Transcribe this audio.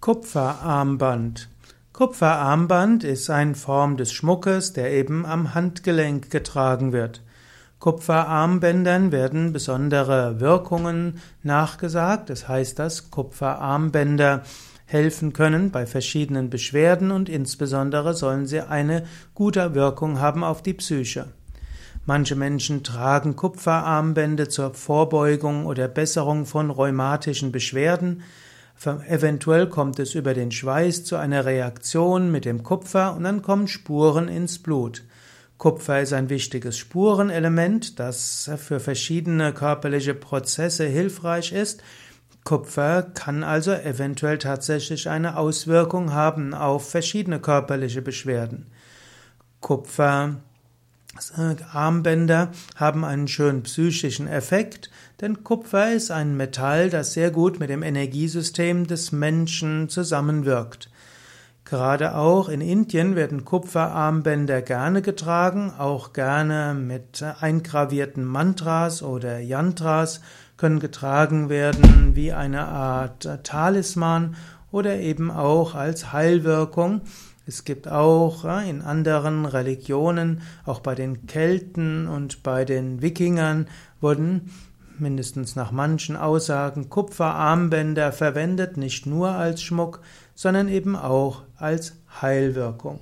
Kupferarmband. Kupferarmband ist eine Form des Schmuckes, der eben am Handgelenk getragen wird. Kupferarmbändern werden besondere Wirkungen nachgesagt. Das heißt, dass Kupferarmbänder helfen können bei verschiedenen Beschwerden und insbesondere sollen sie eine gute Wirkung haben auf die Psyche. Manche Menschen tragen Kupferarmbände zur Vorbeugung oder Besserung von rheumatischen Beschwerden. Eventuell kommt es über den Schweiß zu einer Reaktion mit dem Kupfer und dann kommen Spuren ins Blut. Kupfer ist ein wichtiges Spurenelement, das für verschiedene körperliche Prozesse hilfreich ist. Kupfer kann also eventuell tatsächlich eine Auswirkung haben auf verschiedene körperliche Beschwerden. Kupfer Armbänder haben einen schönen psychischen Effekt, denn Kupfer ist ein Metall, das sehr gut mit dem Energiesystem des Menschen zusammenwirkt. Gerade auch in Indien werden Kupferarmbänder gerne getragen, auch gerne mit eingravierten Mantras oder Yantras können getragen werden wie eine Art Talisman oder eben auch als Heilwirkung. Es gibt auch in anderen Religionen, auch bei den Kelten und bei den Wikingern, wurden mindestens nach manchen Aussagen Kupferarmbänder verwendet, nicht nur als Schmuck, sondern eben auch als Heilwirkung.